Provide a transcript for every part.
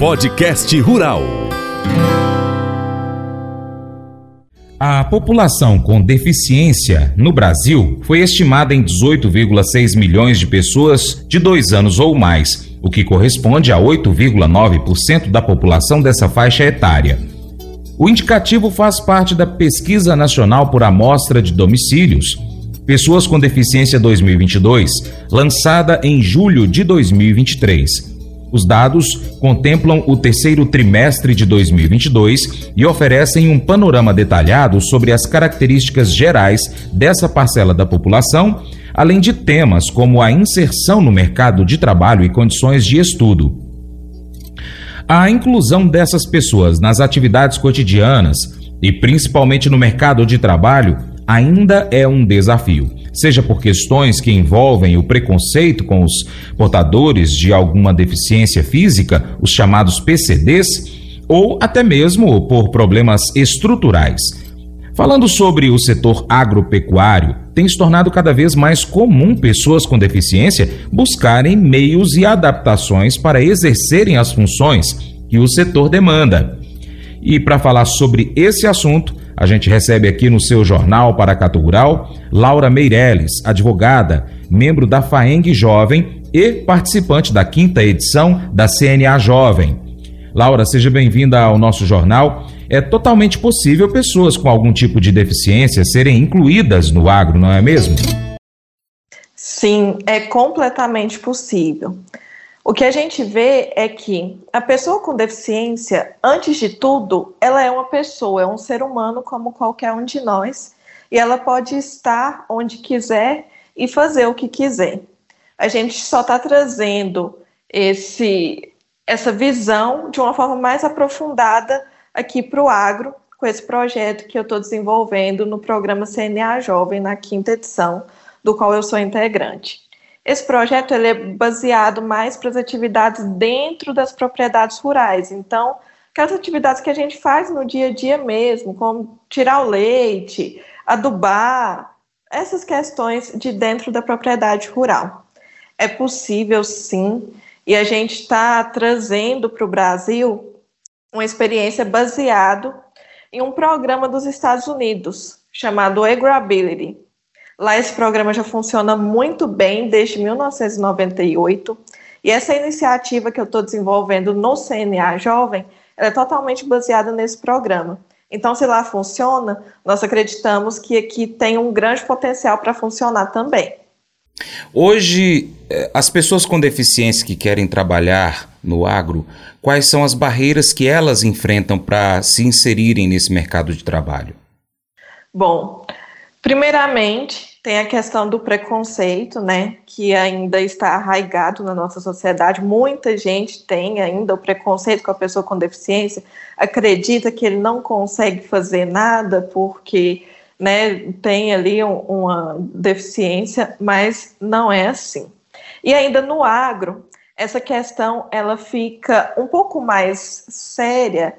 Podcast Rural. A população com deficiência no Brasil foi estimada em 18,6 milhões de pessoas de dois anos ou mais, o que corresponde a 8,9% da população dessa faixa etária. O indicativo faz parte da Pesquisa Nacional por Amostra de Domicílios, Pessoas com Deficiência 2022, lançada em julho de 2023. Os dados contemplam o terceiro trimestre de 2022 e oferecem um panorama detalhado sobre as características gerais dessa parcela da população, além de temas como a inserção no mercado de trabalho e condições de estudo. A inclusão dessas pessoas nas atividades cotidianas e principalmente no mercado de trabalho ainda é um desafio seja por questões que envolvem o preconceito com os portadores de alguma deficiência física, os chamados PCDs, ou até mesmo por problemas estruturais. Falando sobre o setor agropecuário, tem se tornado cada vez mais comum pessoas com deficiência buscarem meios e adaptações para exercerem as funções que o setor demanda. E para falar sobre esse assunto, a gente recebe aqui no seu jornal Paracatu Rural Laura Meirelles, advogada, membro da FAENG Jovem e participante da quinta edição da CNA Jovem. Laura, seja bem-vinda ao nosso jornal. É totalmente possível pessoas com algum tipo de deficiência serem incluídas no agro, não é mesmo? Sim, é completamente possível. O que a gente vê é que a pessoa com deficiência, antes de tudo, ela é uma pessoa, é um ser humano como qualquer um de nós, e ela pode estar onde quiser e fazer o que quiser. A gente só está trazendo esse, essa visão de uma forma mais aprofundada aqui para o agro, com esse projeto que eu estou desenvolvendo no programa CNA Jovem, na quinta edição, do qual eu sou integrante. Esse projeto ele é baseado mais para as atividades dentro das propriedades rurais. Então, aquelas atividades que a gente faz no dia a dia mesmo, como tirar o leite, adubar, essas questões de dentro da propriedade rural. É possível sim, e a gente está trazendo para o Brasil uma experiência baseado em um programa dos Estados Unidos chamado Agrability. Lá esse programa já funciona muito bem desde 1998 e essa iniciativa que eu estou desenvolvendo no CNA Jovem é totalmente baseada nesse programa. Então, se lá funciona, nós acreditamos que aqui tem um grande potencial para funcionar também. Hoje, eh, as pessoas com deficiência que querem trabalhar no agro, quais são as barreiras que elas enfrentam para se inserirem nesse mercado de trabalho? Bom, primeiramente, tem a questão do preconceito, né, que ainda está arraigado na nossa sociedade. Muita gente tem ainda o preconceito com a pessoa com deficiência, acredita que ele não consegue fazer nada porque, né, tem ali um, uma deficiência, mas não é assim. E ainda no agro, essa questão ela fica um pouco mais séria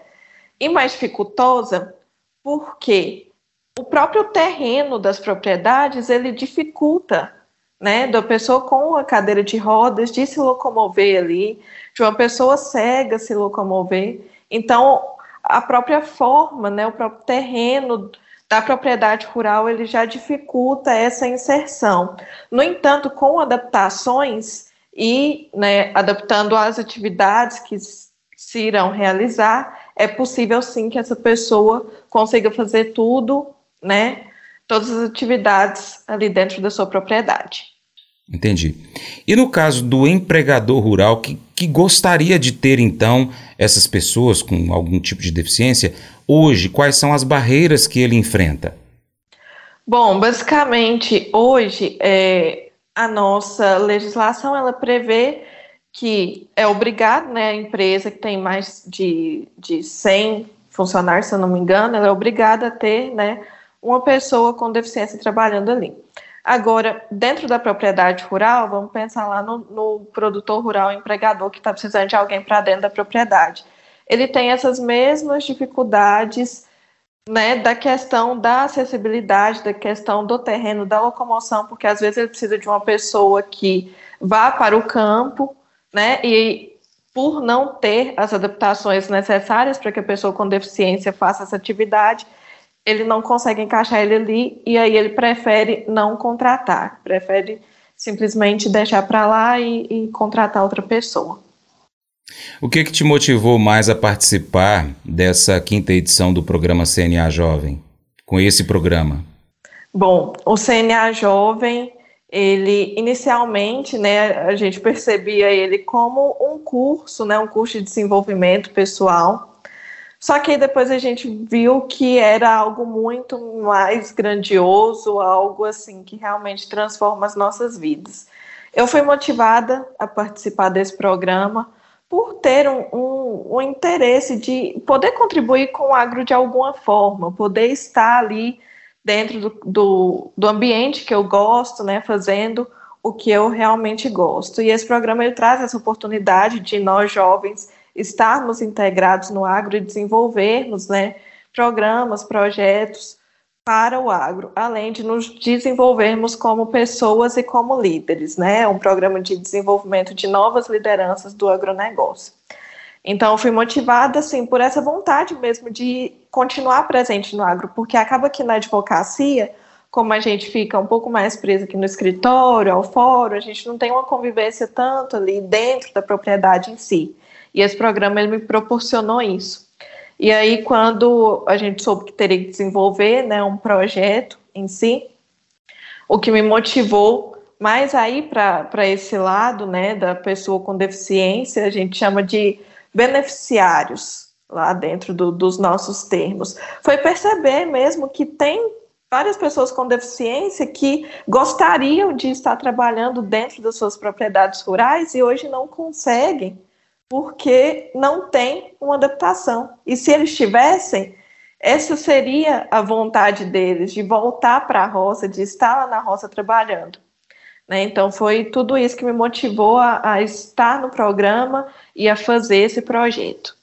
e mais dificultosa, porque o próprio terreno das propriedades ele dificulta né, da pessoa com a cadeira de rodas de se locomover ali, de uma pessoa cega se locomover. Então, a própria forma, né, o próprio terreno da propriedade rural, ele já dificulta essa inserção. No entanto, com adaptações e né, adaptando as atividades que se irão realizar, é possível sim que essa pessoa consiga fazer tudo né, todas as atividades ali dentro da sua propriedade. Entendi. E no caso do empregador rural que, que gostaria de ter então essas pessoas com algum tipo de deficiência, hoje quais são as barreiras que ele enfrenta? Bom, basicamente hoje é, a nossa legislação ela prevê que é obrigado, né, a empresa que tem mais de, de 100 funcionários, se eu não me engano, ela é obrigada a ter, né, uma pessoa com deficiência trabalhando ali. Agora, dentro da propriedade rural, vamos pensar lá no, no produtor rural empregador que está precisando de alguém para dentro da propriedade. Ele tem essas mesmas dificuldades né, da questão da acessibilidade, da questão do terreno, da locomoção, porque às vezes ele precisa de uma pessoa que vá para o campo, né, e por não ter as adaptações necessárias para que a pessoa com deficiência faça essa atividade, ele não consegue encaixar ele ali e aí ele prefere não contratar, prefere simplesmente deixar para lá e, e, contratar outra pessoa. O que, que te motivou mais a participar dessa quinta edição do programa CNA Jovem, com esse programa? Bom, o CNA Jovem ele inicialmente, né, a gente percebia ele como um curso, né, um curso de desenvolvimento pessoal. Só que depois a gente viu que era algo muito mais grandioso, algo assim que realmente transforma as nossas vidas. Eu fui motivada a participar desse programa por ter um, um, um interesse de poder contribuir com o agro de alguma forma, poder estar ali dentro do, do, do, ambiente que eu gosto, né, fazendo o que eu realmente gosto. E esse programa ele traz essa oportunidade de nós jovens estarmos integrados no agro e desenvolvermos, né, programas, projetos para o agro, além de nos desenvolvermos como pessoas e como líderes, né, um programa de desenvolvimento de novas lideranças do agronegócio. Então, fui motivada, assim, por essa vontade mesmo de continuar presente no agro, porque acaba que na advocacia, como a gente fica um pouco mais preso aqui no escritório, ao fórum, a gente não tem uma convivência tanto ali dentro da propriedade em si. E esse programa, ele me proporcionou isso. E aí, quando a gente soube que teria que desenvolver né, um projeto em si, o que me motivou mais aí para esse lado, né, da pessoa com deficiência, a gente chama de beneficiários lá dentro do, dos nossos termos. Foi perceber mesmo que tem várias pessoas com deficiência que gostariam de estar trabalhando dentro das suas propriedades rurais e hoje não conseguem porque não tem uma adaptação. E se eles tivessem, essa seria a vontade deles de voltar para a roça, de estar lá na roça trabalhando. Né? Então, foi tudo isso que me motivou a, a estar no programa e a fazer esse projeto.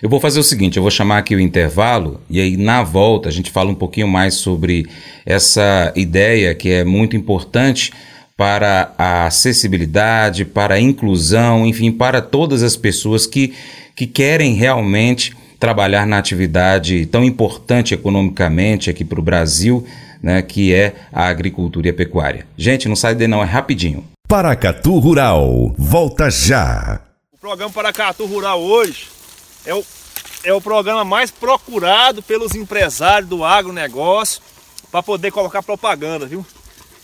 Eu vou fazer o seguinte, eu vou chamar aqui o intervalo e aí na volta a gente fala um pouquinho mais sobre essa ideia que é muito importante para a acessibilidade, para a inclusão, enfim, para todas as pessoas que, que querem realmente trabalhar na atividade tão importante economicamente aqui para o Brasil, né, que é a agricultura e a pecuária. Gente, não sai de não, é rapidinho. Paracatu Rural, volta já. O programa Paracatu Rural hoje é o, é o programa mais procurado pelos empresários do agronegócio para poder colocar propaganda, viu?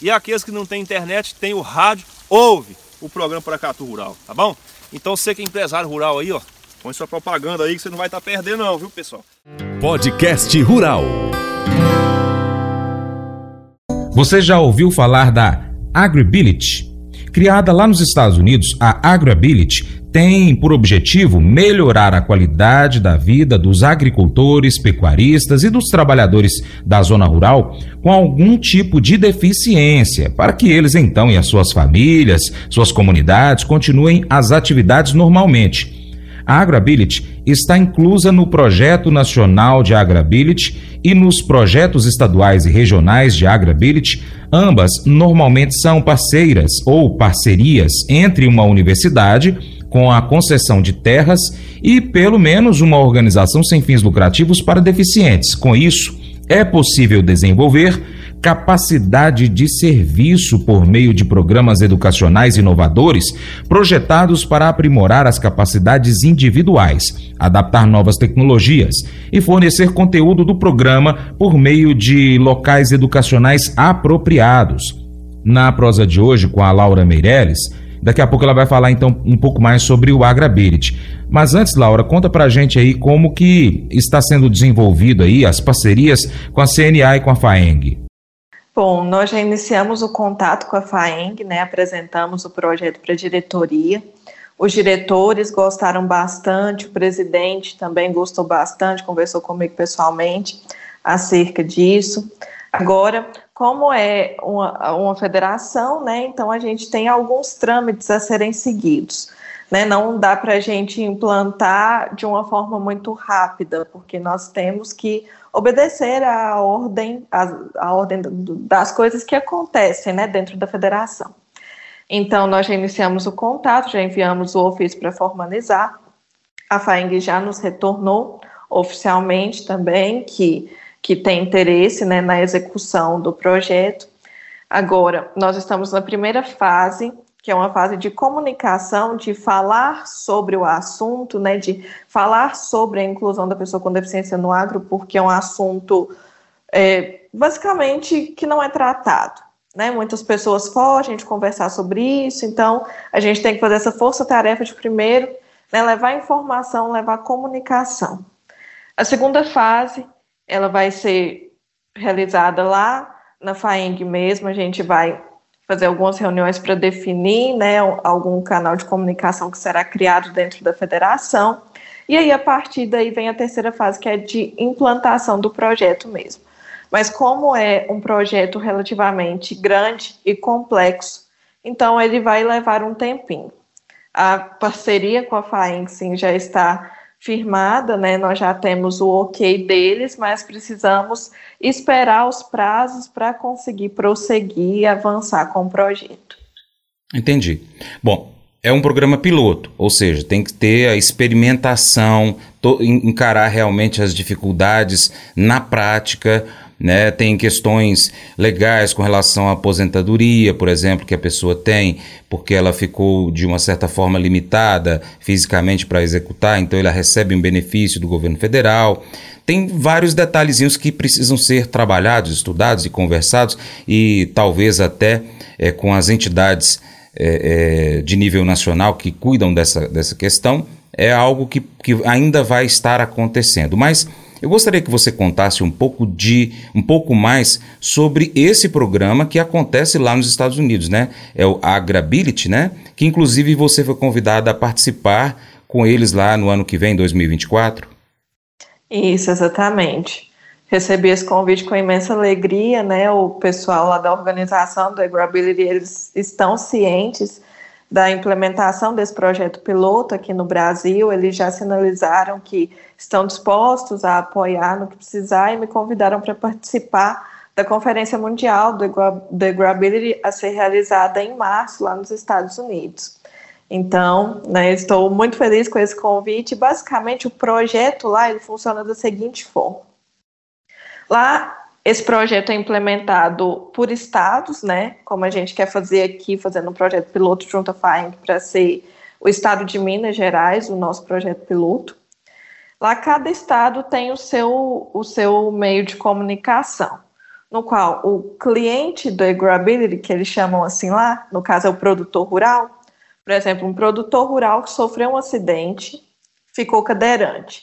E aqueles que não tem internet, tem o rádio, ouve o programa Paracato Rural, tá bom? Então você que é empresário rural aí, ó, põe sua propaganda aí que você não vai estar tá perdendo não, viu pessoal? Podcast Rural. Você já ouviu falar da Agribility? Criada lá nos Estados Unidos, a Agribility tem por objetivo melhorar a qualidade da vida dos agricultores, pecuaristas e dos trabalhadores da zona rural com algum tipo de deficiência, para que eles então e as suas famílias, suas comunidades continuem as atividades normalmente. A Agrability está inclusa no Projeto Nacional de Agrability e nos projetos estaduais e regionais de Agrability. Ambas normalmente são parceiras ou parcerias entre uma universidade com a concessão de terras e pelo menos uma organização sem fins lucrativos para deficientes. Com isso, é possível desenvolver capacidade de serviço por meio de programas educacionais inovadores projetados para aprimorar as capacidades individuais, adaptar novas tecnologias e fornecer conteúdo do programa por meio de locais educacionais apropriados. Na prosa de hoje, com a Laura Meirelles, daqui a pouco ela vai falar então um pouco mais sobre o Agrability. Mas antes, Laura, conta pra gente aí como que está sendo desenvolvido aí as parcerias com a CNA e com a FAENG. Bom, nós já iniciamos o contato com a FAENG, né, apresentamos o projeto para a diretoria. Os diretores gostaram bastante, o presidente também gostou bastante, conversou comigo pessoalmente acerca disso. Agora, como é uma, uma federação, né, então a gente tem alguns trâmites a serem seguidos. Né, não dá para a gente implantar de uma forma muito rápida, porque nós temos que obedecer à ordem, à, à ordem das coisas que acontecem né, dentro da federação. Então, nós já iniciamos o contato, já enviamos o ofício para formalizar. A FAENG já nos retornou oficialmente também que, que tem interesse né, na execução do projeto. Agora, nós estamos na primeira fase, que é uma fase de comunicação, de falar sobre o assunto, né, de falar sobre a inclusão da pessoa com deficiência no agro, porque é um assunto é, basicamente que não é tratado. Né? Muitas pessoas fogem de conversar sobre isso, então a gente tem que fazer essa força-tarefa de primeiro né, levar informação, levar comunicação. A segunda fase, ela vai ser realizada lá na FAENG mesmo, a gente vai fazer algumas reuniões para definir né, algum canal de comunicação que será criado dentro da federação, e aí a partir daí vem a terceira fase, que é de implantação do projeto mesmo. Mas como é um projeto relativamente grande e complexo, então ele vai levar um tempinho. A parceria com a FAENG sim, já está firmada, né? Nós já temos o ok deles, mas precisamos esperar os prazos para conseguir prosseguir e avançar com o projeto. Entendi. Bom, é um programa piloto, ou seja, tem que ter a experimentação, encarar realmente as dificuldades na prática né? Tem questões legais com relação à aposentadoria, por exemplo, que a pessoa tem, porque ela ficou de uma certa forma limitada fisicamente para executar, então ela recebe um benefício do governo federal. Tem vários detalhezinhos que precisam ser trabalhados, estudados e conversados, e talvez até é, com as entidades é, é, de nível nacional que cuidam dessa, dessa questão. É algo que, que ainda vai estar acontecendo. Mas eu gostaria que você contasse um pouco de um pouco mais sobre esse programa que acontece lá nos Estados Unidos, né? É o Agrability, né? Que inclusive você foi convidada a participar com eles lá no ano que vem, 2024. Isso, exatamente. Recebi esse convite com imensa alegria, né? O pessoal lá da organização do Agrability, eles estão cientes da implementação desse projeto piloto aqui no Brasil, eles já sinalizaram que estão dispostos a apoiar no que precisar e me convidaram para participar da Conferência Mundial do Equability a ser realizada em março lá nos Estados Unidos. Então, né, estou muito feliz com esse convite. Basicamente, o projeto lá ele funciona da seguinte forma: lá esse projeto é implementado por estados, né? Como a gente quer fazer aqui, fazendo um projeto piloto junto à FAENG para ser o estado de Minas Gerais, o nosso projeto piloto. Lá cada estado tem o seu, o seu meio de comunicação, no qual o cliente do Agrability, que eles chamam assim lá, no caso é o produtor rural, por exemplo, um produtor rural que sofreu um acidente, ficou cadeirante,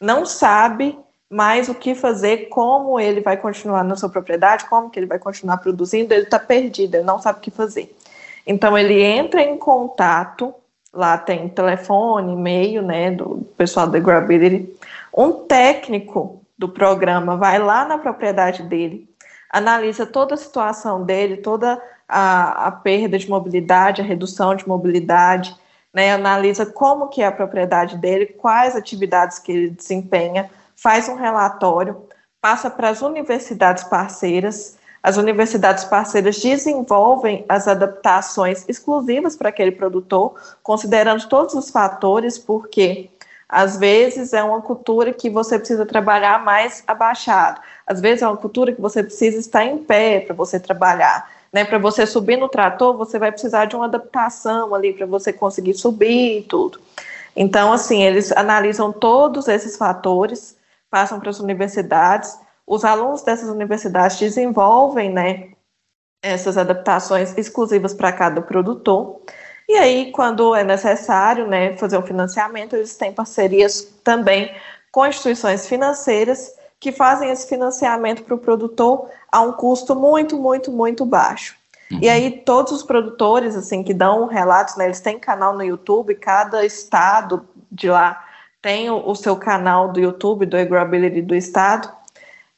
não sabe mais o que fazer, como ele vai continuar na sua propriedade, como que ele vai continuar produzindo, ele está perdido, ele não sabe o que fazer. Então ele entra em contato, lá tem telefone, e-mail, né, do pessoal da Grability, um técnico do programa vai lá na propriedade dele, analisa toda a situação dele, toda a, a perda de mobilidade, a redução de mobilidade, né, analisa como que é a propriedade dele, quais atividades que ele desempenha, faz um relatório, passa para as universidades parceiras, as universidades parceiras desenvolvem as adaptações exclusivas para aquele produtor, considerando todos os fatores, porque às vezes é uma cultura que você precisa trabalhar mais abaixado, às vezes é uma cultura que você precisa estar em pé para você trabalhar. Né, para você subir no trator, você vai precisar de uma adaptação ali para você conseguir subir e tudo. Então, assim, eles analisam todos esses fatores, passam para as universidades. Os alunos dessas universidades desenvolvem, né, essas adaptações exclusivas para cada produtor. E aí, quando é necessário, né, fazer um financiamento, eles têm parcerias também com instituições financeiras que fazem esse financiamento para o produtor a um custo muito, muito, muito baixo. Uhum. E aí todos os produtores assim que dão relatos, né, eles têm canal no YouTube, cada estado de lá tem o, o seu canal do YouTube do Agrability do estado.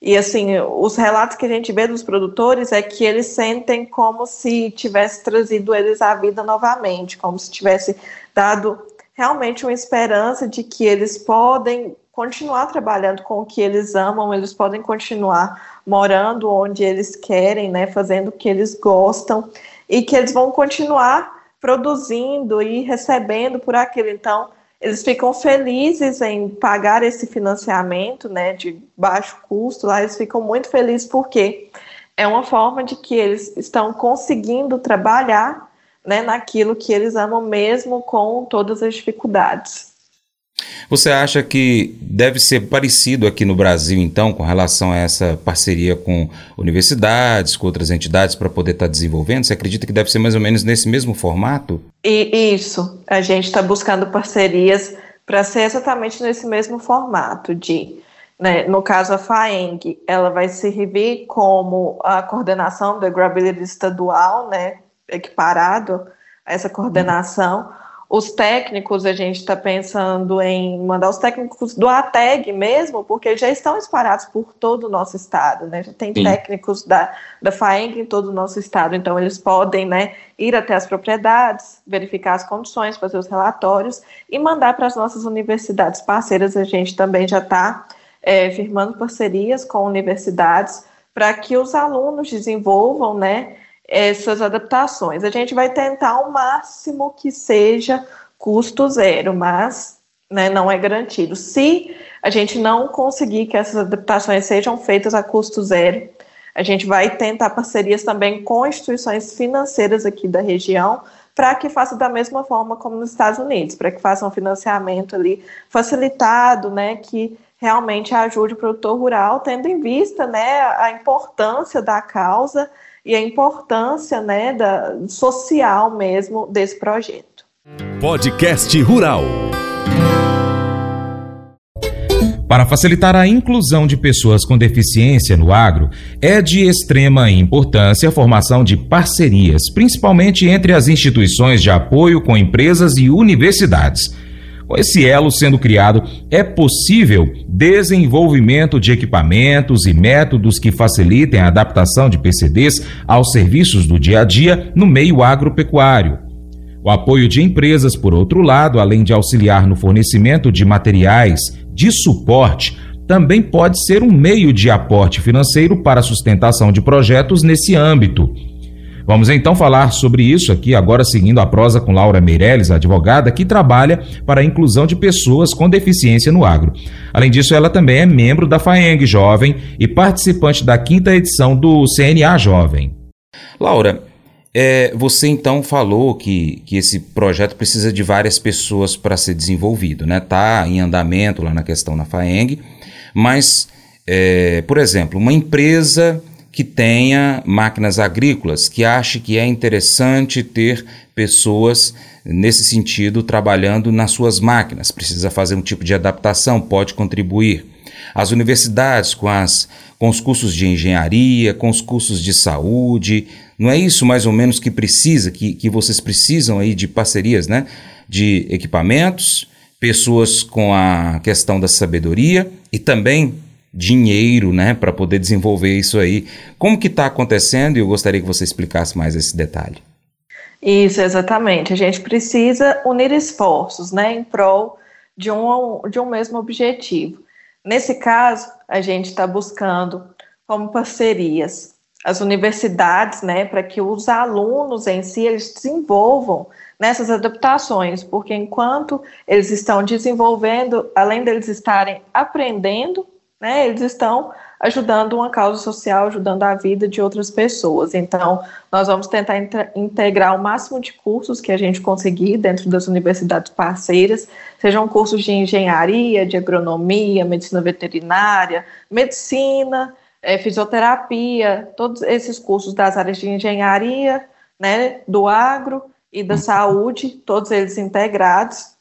E assim, os relatos que a gente vê dos produtores é que eles sentem como se tivesse trazido eles à vida novamente, como se tivesse dado realmente uma esperança de que eles podem continuar trabalhando com o que eles amam, eles podem continuar morando onde eles querem, né, fazendo o que eles gostam e que eles vão continuar produzindo e recebendo por aquilo. Então, eles ficam felizes em pagar esse financiamento, né, de baixo custo. Lá eles ficam muito felizes porque é uma forma de que eles estão conseguindo trabalhar né, naquilo que eles amam mesmo com todas as dificuldades. Você acha que deve ser parecido aqui no Brasil, então, com relação a essa parceria com universidades, com outras entidades para poder estar tá desenvolvendo? Você acredita que deve ser mais ou menos nesse mesmo formato? E, isso. A gente está buscando parcerias para ser exatamente nesse mesmo formato de né, no caso, a FAENG, ela vai servir como a coordenação do Agrability estadual, né, equiparado a essa coordenação. Os técnicos, a gente está pensando em mandar os técnicos do ATEG mesmo, porque já estão espalhados por todo o nosso estado, né? Já tem Sim. técnicos da, da FAENG em todo o nosso estado, então eles podem né, ir até as propriedades, verificar as condições, fazer os relatórios e mandar para as nossas universidades parceiras. A gente também já está é, firmando parcerias com universidades para que os alunos desenvolvam, né? Essas adaptações. A gente vai tentar ao máximo que seja custo zero, mas né, não é garantido. Se a gente não conseguir que essas adaptações sejam feitas a custo zero, a gente vai tentar parcerias também com instituições financeiras aqui da região para que faça da mesma forma como nos Estados Unidos, para que faça um financiamento ali facilitado, né, que realmente ajude o produtor rural, tendo em vista, né, a importância da causa e a importância né, da, social mesmo desse projeto. Podcast Rural. Para facilitar a inclusão de pessoas com deficiência no agro, é de extrema importância a formação de parcerias, principalmente entre as instituições de apoio com empresas e universidades. Com esse elo sendo criado, é possível desenvolvimento de equipamentos e métodos que facilitem a adaptação de PCDs aos serviços do dia a dia no meio agropecuário. O apoio de empresas, por outro lado, além de auxiliar no fornecimento de materiais de suporte, também pode ser um meio de aporte financeiro para a sustentação de projetos nesse âmbito. Vamos então falar sobre isso aqui, agora seguindo a prosa com Laura Meirelles, advogada que trabalha para a inclusão de pessoas com deficiência no agro. Além disso, ela também é membro da FAENG Jovem e participante da quinta edição do CNA Jovem. Laura, é, você então falou que, que esse projeto precisa de várias pessoas para ser desenvolvido, né? Tá em andamento lá na questão na FAENG, mas, é, por exemplo, uma empresa que tenha máquinas agrícolas, que ache que é interessante ter pessoas nesse sentido trabalhando nas suas máquinas. Precisa fazer um tipo de adaptação, pode contribuir. As universidades com, as, com os cursos de engenharia, com os cursos de saúde, não é isso mais ou menos que precisa, que, que vocês precisam aí de parcerias, né? De equipamentos, pessoas com a questão da sabedoria e também dinheiro, né, para poder desenvolver isso aí. Como que está acontecendo? E eu gostaria que você explicasse mais esse detalhe. Isso, exatamente. A gente precisa unir esforços, né, em prol de um, de um mesmo objetivo. Nesse caso, a gente está buscando como parcerias as universidades, né, para que os alunos em si eles desenvolvam nessas adaptações, porque enquanto eles estão desenvolvendo, além deles estarem aprendendo, né, eles estão ajudando uma causa social, ajudando a vida de outras pessoas. Então, nós vamos tentar integrar o máximo de cursos que a gente conseguir dentro das universidades parceiras, sejam cursos de engenharia, de agronomia, medicina veterinária, medicina, é, fisioterapia, todos esses cursos das áreas de engenharia, né, do agro e da saúde, todos eles integrados.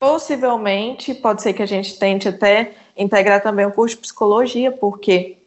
Possivelmente, pode ser que a gente tente até integrar também o curso de psicologia, porque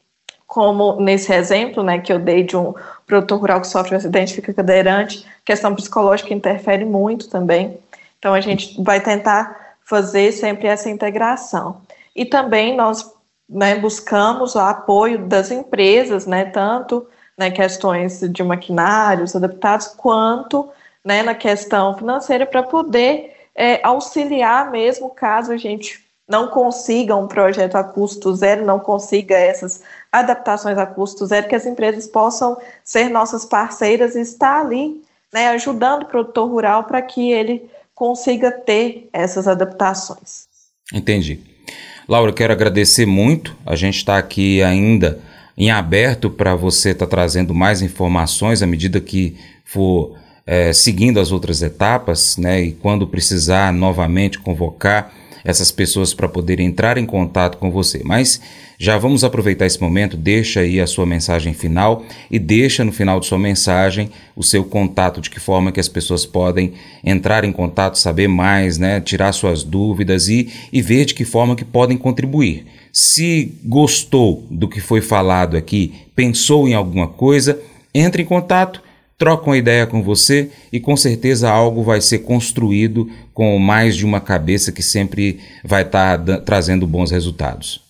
como nesse exemplo, né, que eu dei de um produtor rural que sofre um acidente fica cadeirante, questão psicológica interfere muito também. Então a gente vai tentar fazer sempre essa integração. E também nós né, buscamos o apoio das empresas, né, tanto né, questões de maquinários adaptados, quanto né, na questão financeira, para poder é, auxiliar mesmo caso a gente não consiga um projeto a custo zero, não consiga essas adaptações a custo zero, que as empresas possam ser nossas parceiras e estar ali né, ajudando o produtor rural para que ele consiga ter essas adaptações. Entendi. Laura, quero agradecer muito. A gente está aqui ainda em aberto para você estar tá trazendo mais informações à medida que for é, seguindo as outras etapas, né? E quando precisar novamente convocar essas pessoas para poderem entrar em contato com você. Mas já vamos aproveitar esse momento, deixa aí a sua mensagem final e deixa no final de sua mensagem o seu contato, de que forma que as pessoas podem entrar em contato, saber mais, né, tirar suas dúvidas e, e ver de que forma que podem contribuir. Se gostou do que foi falado aqui, pensou em alguma coisa, entre em contato trocam ideia com você e com certeza algo vai ser construído com mais de uma cabeça que sempre vai estar tá trazendo bons resultados.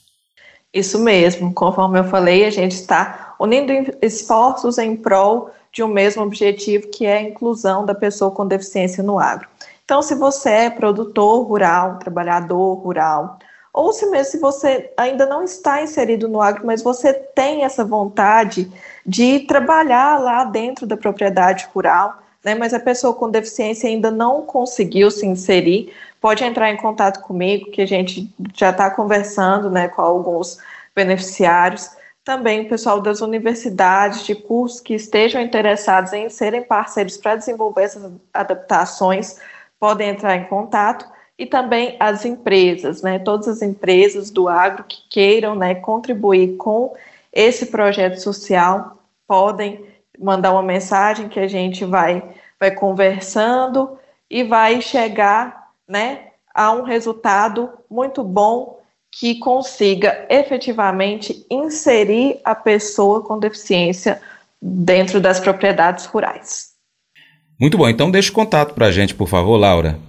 Isso mesmo, conforme eu falei, a gente está unindo esforços em prol de um mesmo objetivo, que é a inclusão da pessoa com deficiência no agro. Então, se você é produtor rural, trabalhador rural, ou se mesmo se você ainda não está inserido no agro, mas você tem essa vontade de trabalhar lá dentro da propriedade rural, né, mas a pessoa com deficiência ainda não conseguiu se inserir, pode entrar em contato comigo, que a gente já está conversando né, com alguns beneficiários. Também o pessoal das universidades de cursos que estejam interessados em serem parceiros para desenvolver essas adaptações podem entrar em contato e também as empresas, né, todas as empresas do agro que queiram né, contribuir com esse projeto social podem mandar uma mensagem que a gente vai, vai conversando e vai chegar né, a um resultado muito bom que consiga efetivamente inserir a pessoa com deficiência dentro das propriedades rurais. Muito bom, então deixe o contato para a gente, por favor, Laura.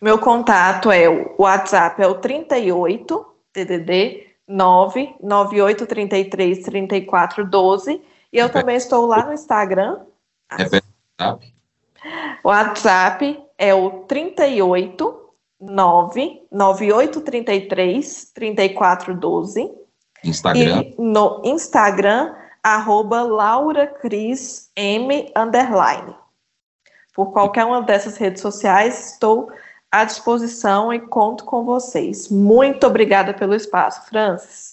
Meu contato é o WhatsApp é o 38 DDD 99833 3412 e eu também estou lá no Instagram. Repete WhatsApp. O WhatsApp é o 38 99833 3412. Instagram. E no Instagram, arroba Laura Cris M underline. Por qualquer uma dessas redes sociais, estou à disposição e conto com vocês. Muito obrigada pelo espaço, Francis.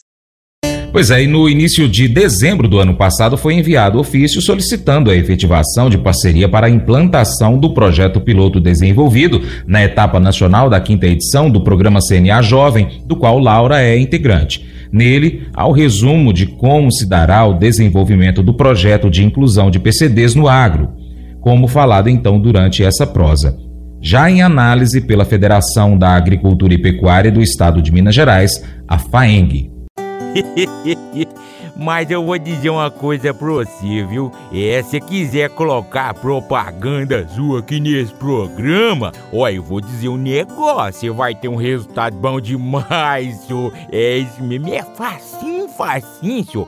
Pois é, e no início de dezembro do ano passado foi enviado ofício solicitando a efetivação de parceria para a implantação do projeto piloto desenvolvido na etapa nacional da quinta edição do programa CNA Jovem, do qual Laura é integrante. Nele, há o resumo de como se dará o desenvolvimento do projeto de inclusão de PCDs no agro, como falado então durante essa prosa já em análise pela Federação da Agricultura e Pecuária do Estado de Minas Gerais, a FAENG. Mas eu vou dizer uma coisa pra você, viu? É, se quiser colocar propaganda sua aqui nesse programa, ó, eu vou dizer um negócio, você vai ter um resultado bom demais, senhor. É isso mesmo, é facinho, facinho, senhor.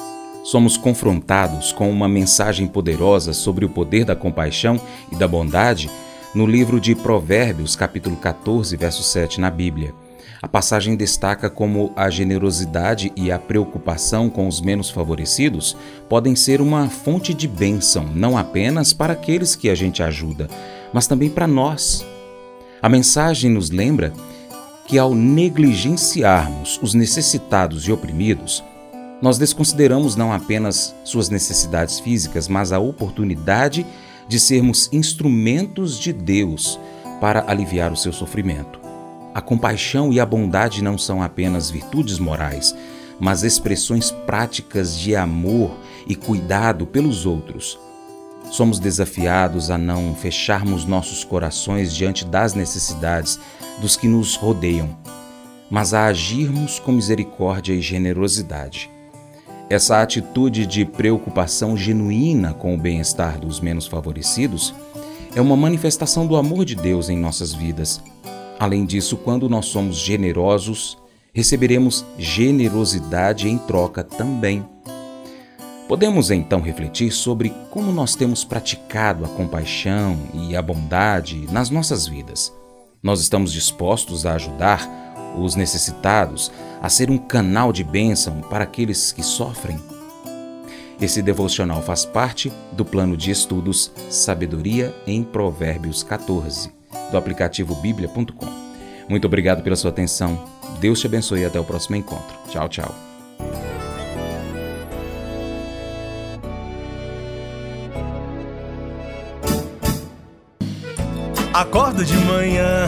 Somos confrontados com uma mensagem poderosa sobre o poder da compaixão e da bondade no livro de Provérbios, capítulo 14, verso 7 na Bíblia. A passagem destaca como a generosidade e a preocupação com os menos favorecidos podem ser uma fonte de bênção, não apenas para aqueles que a gente ajuda, mas também para nós. A mensagem nos lembra que ao negligenciarmos os necessitados e oprimidos, nós desconsideramos não apenas suas necessidades físicas, mas a oportunidade de sermos instrumentos de Deus para aliviar o seu sofrimento. A compaixão e a bondade não são apenas virtudes morais, mas expressões práticas de amor e cuidado pelos outros. Somos desafiados a não fecharmos nossos corações diante das necessidades dos que nos rodeiam, mas a agirmos com misericórdia e generosidade. Essa atitude de preocupação genuína com o bem-estar dos menos favorecidos é uma manifestação do amor de Deus em nossas vidas. Além disso, quando nós somos generosos, receberemos generosidade em troca também. Podemos então refletir sobre como nós temos praticado a compaixão e a bondade nas nossas vidas. Nós estamos dispostos a ajudar os necessitados, a ser um canal de bênção para aqueles que sofrem. Esse devocional faz parte do plano de estudos Sabedoria em Provérbios 14, do aplicativo bíblia.com. Muito obrigado pela sua atenção. Deus te abençoe e até o próximo encontro. Tchau, tchau. Acordo de manhã